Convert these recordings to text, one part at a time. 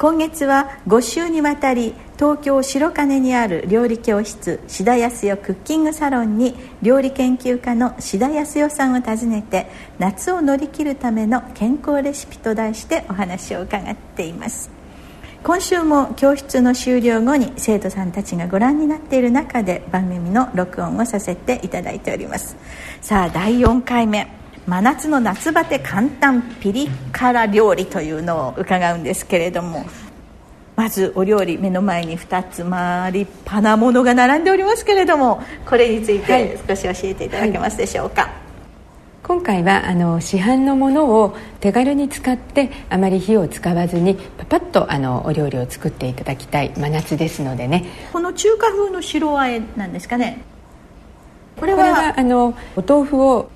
今月は5週にわたり東京白金にある料理教室志田康代クッキングサロンに料理研究家の志田康代さんを訪ねて夏を乗り切るための健康レシピと題してお話を伺っています。今週も教室の終了後に生徒さんたちがご覧になっている中で番組の録音をさせていただいております。さあ第4回目。真夏の夏バテ簡単ピリ辛料理というのを伺うんですけれどもまずお料理目の前に2つまあ立派なものが並んでおりますけれどもこれについて少し教えていただけますでしょうか、はい。はい今回はあの市販のものを手軽に使ってあまり火を使わずにパパッとあのお料理を作っていただきたい真夏ですのでね。この中華風の白あえなんですかね？これはあのお豆腐を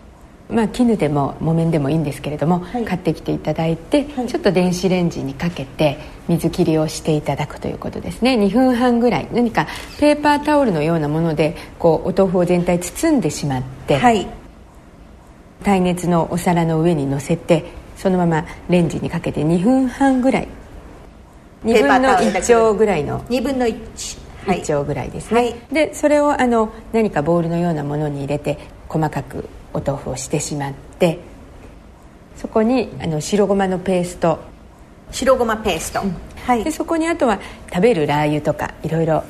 まあ、絹でも木綿でもいいんですけれども、はい、買ってきていただいて、はい、ちょっと電子レンジにかけて水切りをしていただくということですね。2分半ぐらい。何かペーパータオルのようなものでこうお豆腐を全体包んでしまって、はい、耐熱のお皿の上に乗せてそのままレンジにかけて2分半ぐらい。2分の1丁ぐらいの。2分の1 1丁ぐらいですね、はい、でそれをあの何かボウルのようなものに入れて細かくお豆腐をしてしまってそこにあの白ごまのペースト。白ごまペースト、うん、はい、でそこにあとは食べるラー油とかいろいろ。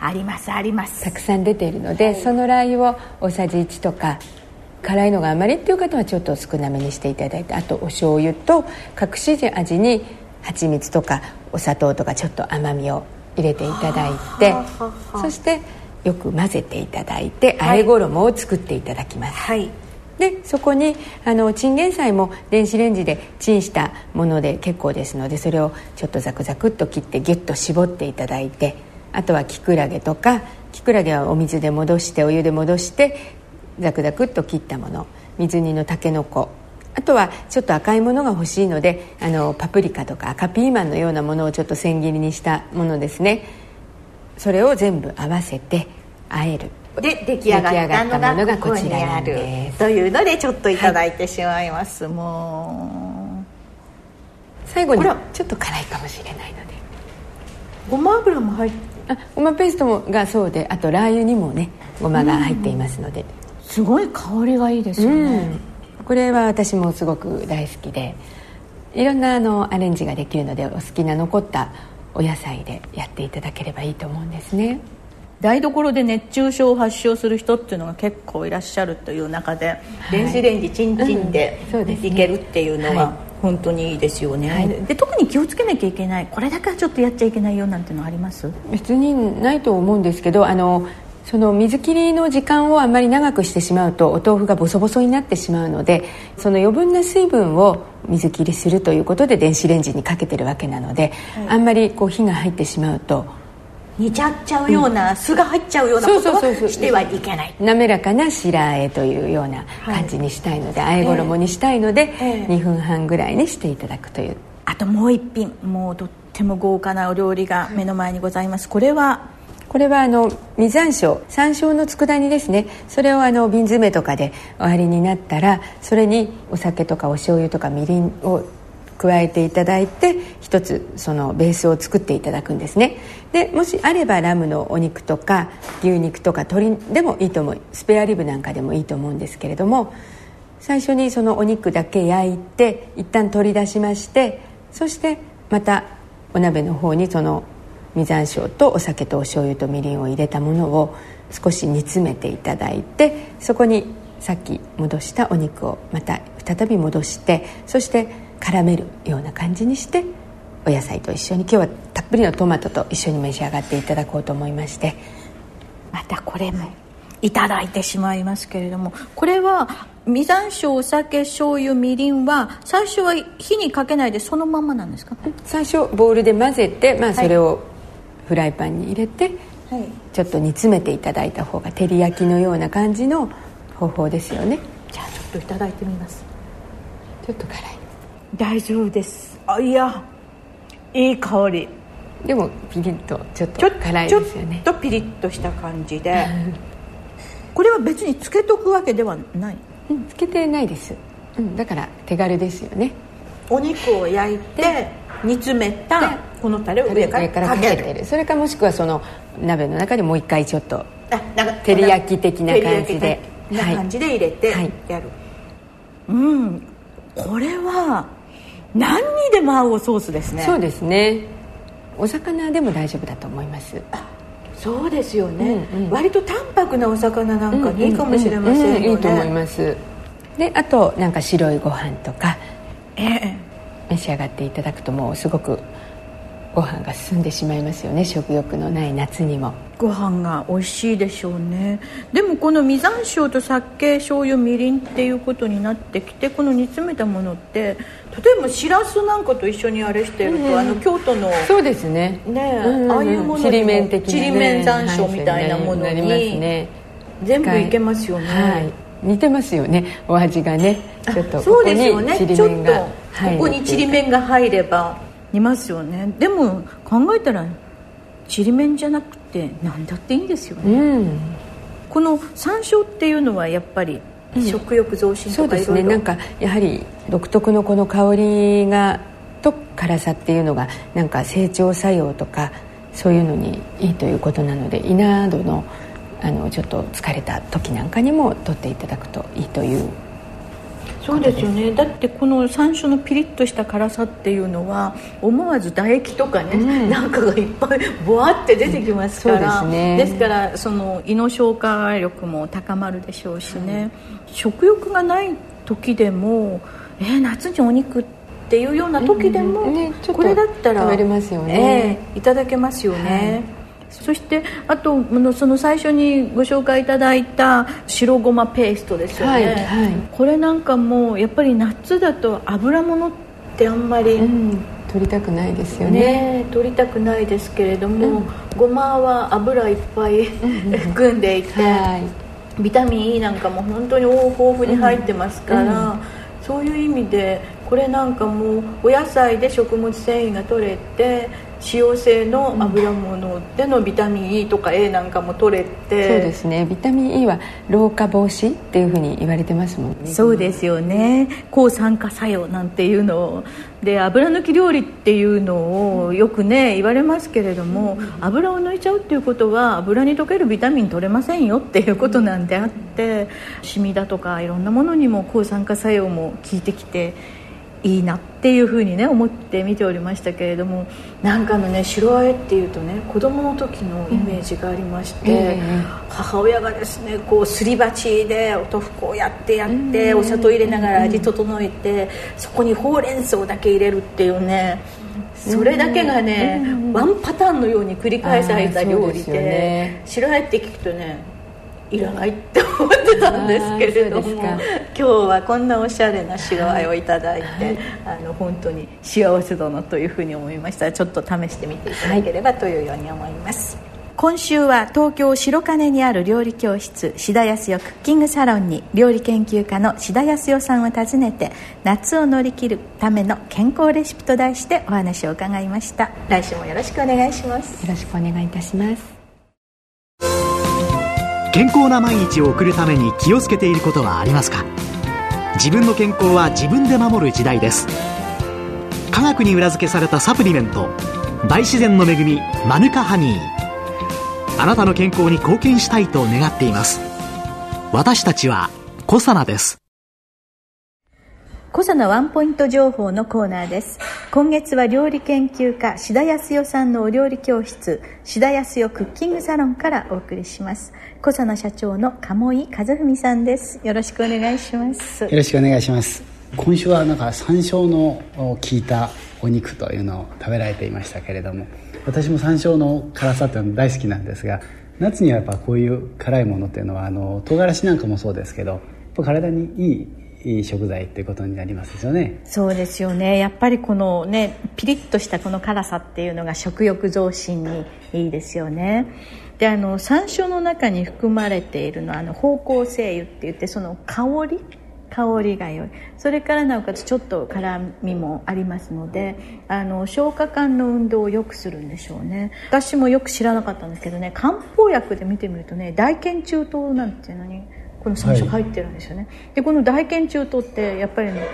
ありますあります。たくさん出ているので、はい、そのラー油を大さじ1とか辛いのがあまりっていう方はちょっと少なめにしていただいてあとお醤油と隠し味に蜂蜜とかお砂糖とかちょっと甘みを入れていただいてそしてよく混ぜていただいてあえ衣を作っていただきます、はい、でそこにあのチンゲン菜も電子レンジでチンしたもので結構ですのでそれをちょっとザクザクっと切ってギュッと絞っていただいてあとはきくらげとかきくらげはお水で戻してお湯で戻してザクザクっと切ったもの水煮のたけのこあとはちょっと赤いものが欲しいのであのパプリカとか赤ピーマンのようなものをちょっと千切りにしたものですねそれを全部合わせてあえる。で出来上がったものがこちらにあるというのでちょっといただいてしまいます、はい、もう。最後にちょっと辛いかもしれないので。ごま油も入ってあごまペーストもがそうであとラー油にもねごまが入っていますので、すごい香りがいいですよね、うん、これは私もすごく大好きでいろんなあのアレンジができるのでお好きな残ったお野菜でやっていただければいいと思うんですね。台所で熱中症を発症する人っていうのが結構いらっしゃるという中で、はい、電子レンジチンチンでいけるっていうのは本当にいいですよね、はい、で特に気をつけなきゃいけないこれだけはちょっとやっちゃいけないよなんていうのはあります？別にないと思うんですけどあのその水切りの時間をあまり長くしてしまうとお豆腐がボソボソになってしまうのでその余分な水分を水切りするということで電子レンジにかけてるわけなので、はい、あんまりこう火が入ってしまうと煮ちゃっちゃうような、うん、酢が入っちゃうようなことはしてはいけない。滑らかな白あえというような感じにしたいので、はい、あえ衣にしたいので、えー、2分半ぐらいにしていただくという。あともう一品もうとっても豪華なお料理が目の前にございます。これはこれはあの実山椒山椒の佃煮ですね。それをあの瓶詰めとかでおありになったらそれにお酒とかお醤油とかみりんを加えていただいて一つそのベースを作っていただくんですね。でもしあればラムのお肉とか牛肉とか鶏でもいいと思う。スペアリブなんかでもいいと思うんですけれども最初にそのお肉だけ焼いて一旦取り出しましてそしてまたお鍋の方にその実山椒とお酒とお醤油とみりんを入れたものを少し煮詰めていただいてそこにさっき戻したお肉をまた再び戻してそして絡めるような感じにしてお野菜と一緒に。今日はたっぷりのトマトと一緒に召し上がっていただこうと思いまして。またこれもいただいてしまいますけれどもこれは実山椒お酒醤油みりんは最初は火にかけないでそのままなんですか？最初ボウルで混ぜて、まあ、それをフライパンに入れて、はい、ちょっと煮詰めていただいた方が照り焼きのような感じの方法ですよね。じゃあちょっといただいてみます。ちょっと辛い。大丈夫です。あいや。いい香り。でもピリッとちょっと辛いですよね。ちょっとピリッとした感じで。これは別につけとくわけではない。うんつけてないです、うん、だから手軽ですよね。お肉を焼いて煮詰めたこのタレを上からかける。それかもしくはその鍋の中でもう一回ちょっと照り焼き的な感じで。な感じで入れてやる、はい、うん。これは何にでも合うソースですね。そうですね。お魚でも大丈夫だと思います。そうですよね、うんうん、割と淡白なお魚なんかにいいかもしれませんよね、うんうん、いいと思います。であとなんか白いご飯とか、ええ、召し上がっていただくともうすごくご飯が進んでしまいますよね。食欲のない夏にも。ご飯が美味しいでしょうね。でもこの実山椒と酒醤油みりんっていうことになってきてこの煮詰めたものって例えばしらすなんかと一緒にあれしてると、うん、あの京都のそうですね。ね、うんうん、ああいうものにちりめん的な、ね、ちりめん山椒みたいなものに、ね、全部いけますよね、はい、似てますよね。お味がね。ちょっとここにちりめんがここにちりめんが入れば。いますよねでも考えたらちりめんじゃなくて何だっていいんですよね、うん、この山椒っていうのはやっぱり食欲増進とか、うん、そうですね。なんかやはり独特のこの香りがと辛さっていうのがなんか成長作用とかそういうのにいいということなので胃などのあのちょっと疲れた時なんかにも取っていただくといいという。そうですよね。だってこの山椒のピリッとした辛さっていうのは思わず唾液とかね、うん、なんかがいっぱいボワって出てきますから、うん、ですね、ですからその胃の消化力も高まるでしょうしね、うん、食欲がない時でもえー、夏にお肉っていうような時でも、ね、これだったら食べれますよね、えー、いただけますよね、はいそしてあとその最初にご紹介いただいた白ごまペーストですよね、はいはい、これなんかもやっぱり夏だと油物ってあんまり、うん、取りたくないですよね。ね取りたくないですけれども、うん、ごまは油いっぱい 含んでいて、はい、ビタミン E なんかも本当に豊富に入ってますから、うん、そういう意味でこれなんかもお野菜で食物繊維が取れて使用性の油物でのビタミン E とか A なんかも取れてそうですね。ビタミン E は老化防止っていうふうに言われてますもんね。そうですよね。抗酸化作用なんていうのを。で油抜き料理っていうのをよくね言われますけれども油を抜いちゃうっていうことは油に溶けるビタミン取れませんよっていうことなんであってシミだとかいろんなものにも抗酸化作用も効いてきていいなっていうふうにね思って見ておりましたけれどもなんかのね白あえっていうとね子供の時のイメージがありまして、うん、母親がですねこうすり鉢でお豆腐こうやってやって、うん、お砂糖入れながら味整えて、そこにほうれん草だけ入れるっていうねそれだけがね、ワンパターンのように繰り返された料理で、ね、白あえって聞くとねいらないって思ってたんですけれども今日はこんなおしゃれな白あえをいただいて、はい、あの本当に幸せだなというふうに思いました。ちょっと試してみていただければというように思います、はい今週は東京白金にある料理教室志田康代クッキングサロンに料理研究家の志田康代さんを訪ねて夏を乗り切るための健康レシピと題してお話を伺いました。来週もよろしくお願いします。よろしくお願いいたします。健康な毎日を送るために気をつけていることはありますか？自分の健康は自分で守る時代です。科学に裏付けされたサプリメント大自然の恵みマヌカハニー。あなたの健康に貢献したいと願っています。私たちはコサナです。小佐のワンポイント情報のコーナーです。今月は料理研究家志田康代さんのお料理教室志田康代クッキングサロンからお送りします。小佐の社長の鴨井和文さんです。よろしくお願いします。よろしくお願いします。今週はなんか山椒の効いたお肉というのを食べられていましたけれども私も山椒の辛さというの大好きなんですが夏にはやっぱこういう辛いものっていうのはあの唐辛子なんかもそうですけど体にいいいい食材っていうことになりますよね。そうですよね。やっぱりこのねピリッとしたこの辛さっていうのが食欲増進にいいですよね。であの山椒の中に含まれているのはあの芳香精油って言ってその香り？香りが良い。それからなおかつちょっと辛みもありますのであの消化管の運動を良くするんでしょうね。私もよく知らなかったんですけどね漢方薬で見てみるとね大腱中糖なんていうのにこの山椒入ってるんですよね、はい、でこの大腱中糖ってやっぱりね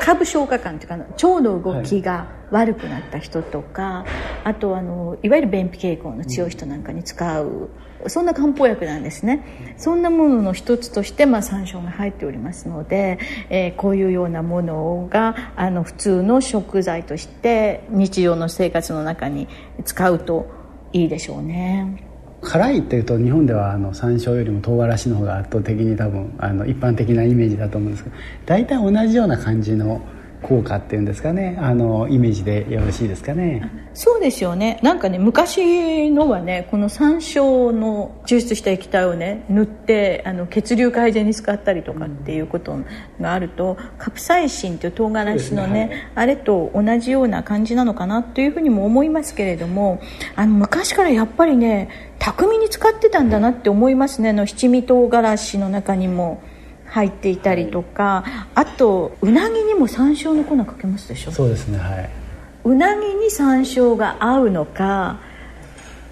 下部消化管というか腸の動きが悪くなった人とか、はい、あとあのいわゆる便秘傾向の強い人なんかに使うそんな漢方薬なんですねそんなものの一つとして、まあ、山椒が入っておりますので、えー、こういうようなものがあの普通の食材として日常の生活の中に使うといいでしょうね。辛いっていうと日本ではあの山椒よりも唐辛子の方が圧倒的に多分あの一般的なイメージだと思うんですけど大体同じような感じの効果っていうんですかね。あのイメージでよろしいですかね。そうですよね。なんかね昔のはねこの山椒の抽出した液体をね塗ってあの血流改善に使ったりとかっていうことがあると、うん、カプサイシンという唐辛子のね、ねはい、あれと同じような感じなのかなというふうにも思いますけれどもあの昔からやっぱりね巧みに使ってたんだなって思いますね。あの七味唐辛子の中にも。入っていたりとかあとうなぎにも山椒の粉かけますでしょ？そうですねはい。うなぎに山椒が合うのか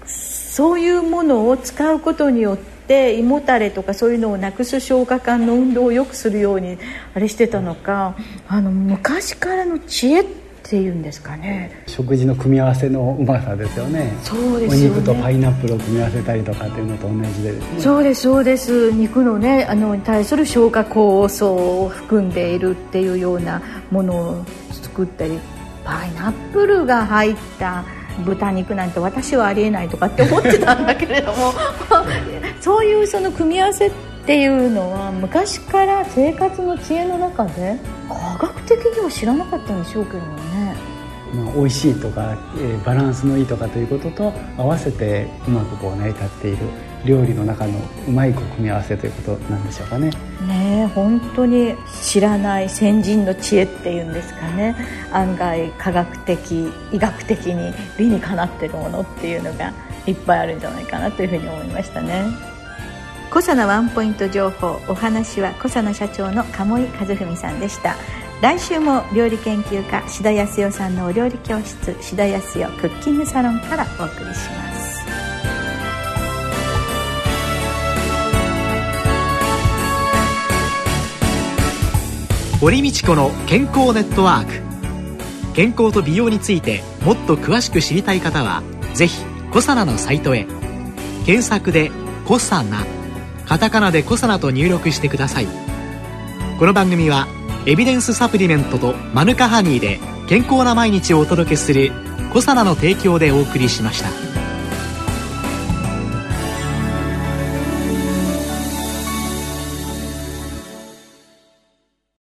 そういうものを使うことによって胃もたれとかそういうのをなくす消化管の運動を良くするようにあれしてたのかあの昔からの知恵ってっていうんですかね。食事の組み合わせのうまさですよね。そうですよね。お肉とパイナップルを組み合わせたりとかっていうのと同じで。ねそうですそうです。肉のねあのに対する消化酵素を含んでいるっていうようなものを作ったりパイナップルが入った豚肉なんて私はありえないとかって思ってたんだけれども。そういうその組み合わせっていうのは昔から生活の知恵の中で科学的には知らなかったんでしょうけどね。まあ、美味しいとか、えー、バランスのいいとかということと合わせてうまくこう成り立っている料理の中のうまい組み合わせということなんでしょうかね。ね本当に知らない先人の知恵っていうんですかね案外科学的医学的に理にかなってるものっていうのがいっぱいあるんじゃないかなというふうに思いましたね。小佐ワンポイント情報お話は小佐社長の鴨井和文さんでした来週も料理研究家志田康代さんのお料理教室志田康代クッキングサロンからお送りします。堀道子の健康ネットワーク。健康と美容についてもっと詳しく知りたい方は是非コサナのサイトへ。検索で「コサナ」カタカナでコサナと入力してください。この番組はエビデンスサプリメントとマヌカハニーで健康な毎日をお届けするコサナの提供でお送りしました。